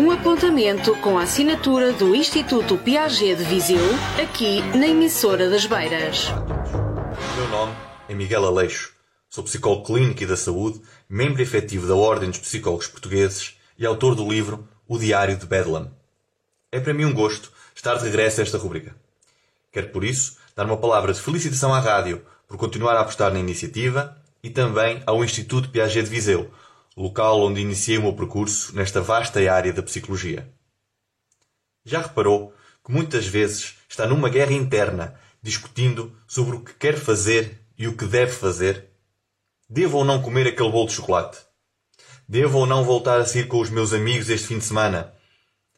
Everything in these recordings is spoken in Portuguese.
Um apontamento com a assinatura do Instituto Piaget de Viseu, aqui na emissora das Beiras. Meu nome é Miguel Aleixo. Sou psicólogo clínico e da saúde, membro efetivo da Ordem dos Psicólogos Portugueses e autor do livro O Diário de Bedlam. É para mim um gosto estar de regresso a esta rubrica. Quero, por isso, dar uma palavra de felicitação à rádio por continuar a apostar na iniciativa e também ao Instituto Piaget de Viseu, local onde iniciei o meu percurso nesta vasta área da psicologia. Já reparou que muitas vezes está numa guerra interna, discutindo sobre o que quer fazer e o que deve fazer? Devo ou não comer aquele bolo de chocolate? Devo ou não voltar a sair com os meus amigos este fim de semana?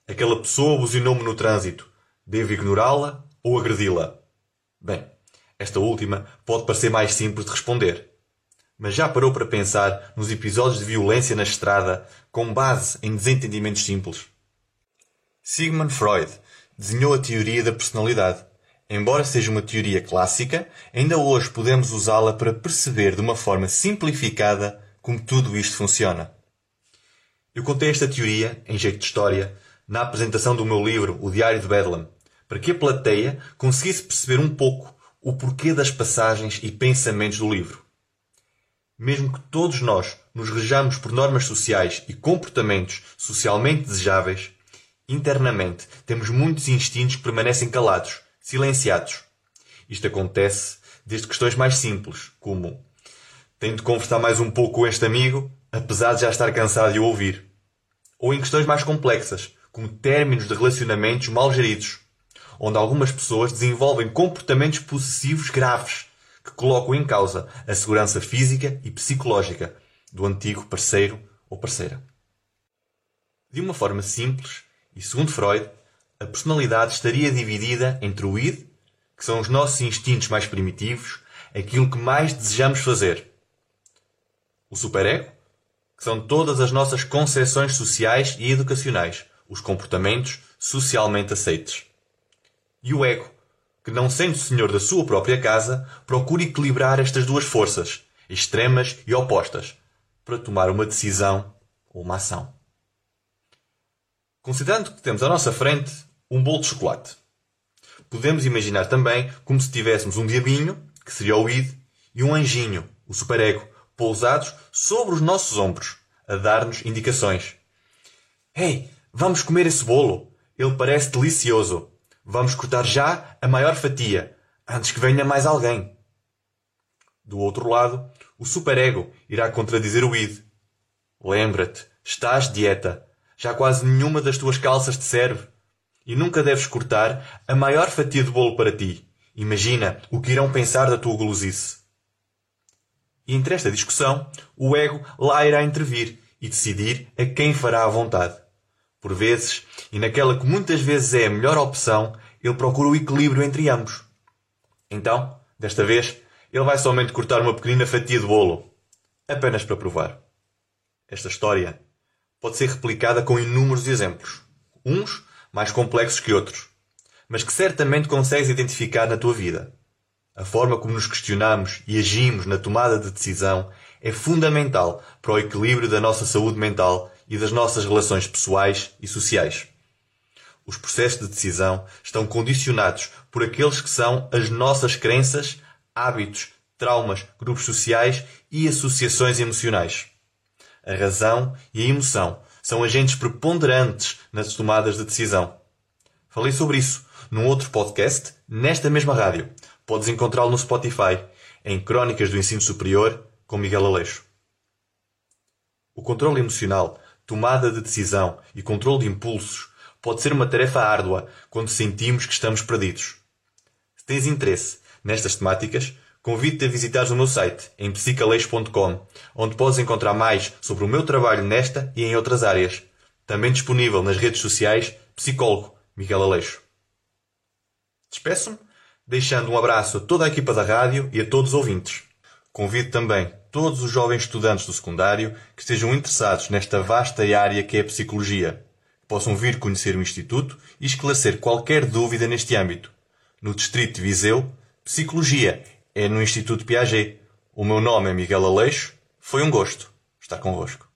Aquela pessoa buzinou-me no trânsito. Devo ignorá-la ou agredi-la? Bem, esta última pode parecer mais simples de responder. Mas já parou para pensar nos episódios de violência na estrada com base em desentendimentos simples? Sigmund Freud desenhou a teoria da personalidade. Embora seja uma teoria clássica, ainda hoje podemos usá-la para perceber de uma forma simplificada como tudo isto funciona. Eu contei esta teoria, em jeito de história, na apresentação do meu livro O Diário de Bedlam, para que a plateia conseguisse perceber um pouco o porquê das passagens e pensamentos do livro. Mesmo que todos nós nos rejamos por normas sociais e comportamentos socialmente desejáveis, internamente temos muitos instintos que permanecem calados, silenciados. Isto acontece desde questões mais simples, como tenho de conversar mais um pouco com este amigo, apesar de já estar cansado de o ouvir. Ou em questões mais complexas, como términos de relacionamentos mal geridos, onde algumas pessoas desenvolvem comportamentos possessivos graves que colocam em causa a segurança física e psicológica do antigo parceiro ou parceira. De uma forma simples, e segundo Freud, a personalidade estaria dividida entre o id, que são os nossos instintos mais primitivos, aquilo que mais desejamos fazer, o superego, que são todas as nossas concepções sociais e educacionais, os comportamentos socialmente aceites, e o ego, que, não sendo senhor da sua própria casa, procura equilibrar estas duas forças, extremas e opostas, para tomar uma decisão ou uma ação. Considerando que temos à nossa frente um bolo de chocolate, podemos imaginar também como se tivéssemos um diabinho, que seria o id, e um anjinho, o superego, pousados sobre os nossos ombros, a dar-nos indicações. Ei, vamos comer esse bolo. Ele parece delicioso. Vamos cortar já a maior fatia, antes que venha mais alguém. Do outro lado, o superego irá contradizer o id. Lembra-te, estás dieta. Já quase nenhuma das tuas calças te serve. E nunca deves cortar a maior fatia de bolo para ti. Imagina o que irão pensar da tua gulosice. E entre esta discussão, o ego lá irá intervir e decidir a quem fará a vontade. Por vezes, e naquela que muitas vezes é a melhor opção, ele procura o equilíbrio entre ambos. Então, desta vez, ele vai somente cortar uma pequenina fatia de bolo, apenas para provar. Esta história pode ser replicada com inúmeros exemplos, uns mais complexos que outros, mas que certamente consegues identificar na tua vida. A forma como nos questionamos e agimos na tomada de decisão é fundamental para o equilíbrio da nossa saúde mental e das nossas relações pessoais e sociais. Os processos de decisão estão condicionados por aqueles que são as nossas crenças, hábitos, traumas, grupos sociais e associações emocionais. A razão e a emoção são agentes preponderantes nas tomadas de decisão. Falei sobre isso num outro podcast, nesta mesma rádio. Podes encontrá-lo no Spotify, em Crónicas do Ensino Superior, com Miguel Aleixo. O controle emocional, tomada de decisão e controle de impulsos pode ser uma tarefa árdua quando sentimos que estamos perdidos. Se tens interesse nestas temáticas, convido-te a visitar o meu site em psicaleixo.com, onde podes encontrar mais sobre o meu trabalho nesta e em outras áreas. Também disponível nas redes sociais Psicólogo Miguel Aleixo. Despeço-me deixando um abraço a toda a equipa da rádio e a todos os ouvintes. Convido também todos os jovens estudantes do secundário que estejam interessados nesta vasta área que é a psicologia, possam vir conhecer o Instituto e esclarecer qualquer dúvida neste âmbito. No Distrito de Viseu, Psicologia é no Instituto Piaget. O meu nome é Miguel Aleixo. Foi um gosto estar convosco.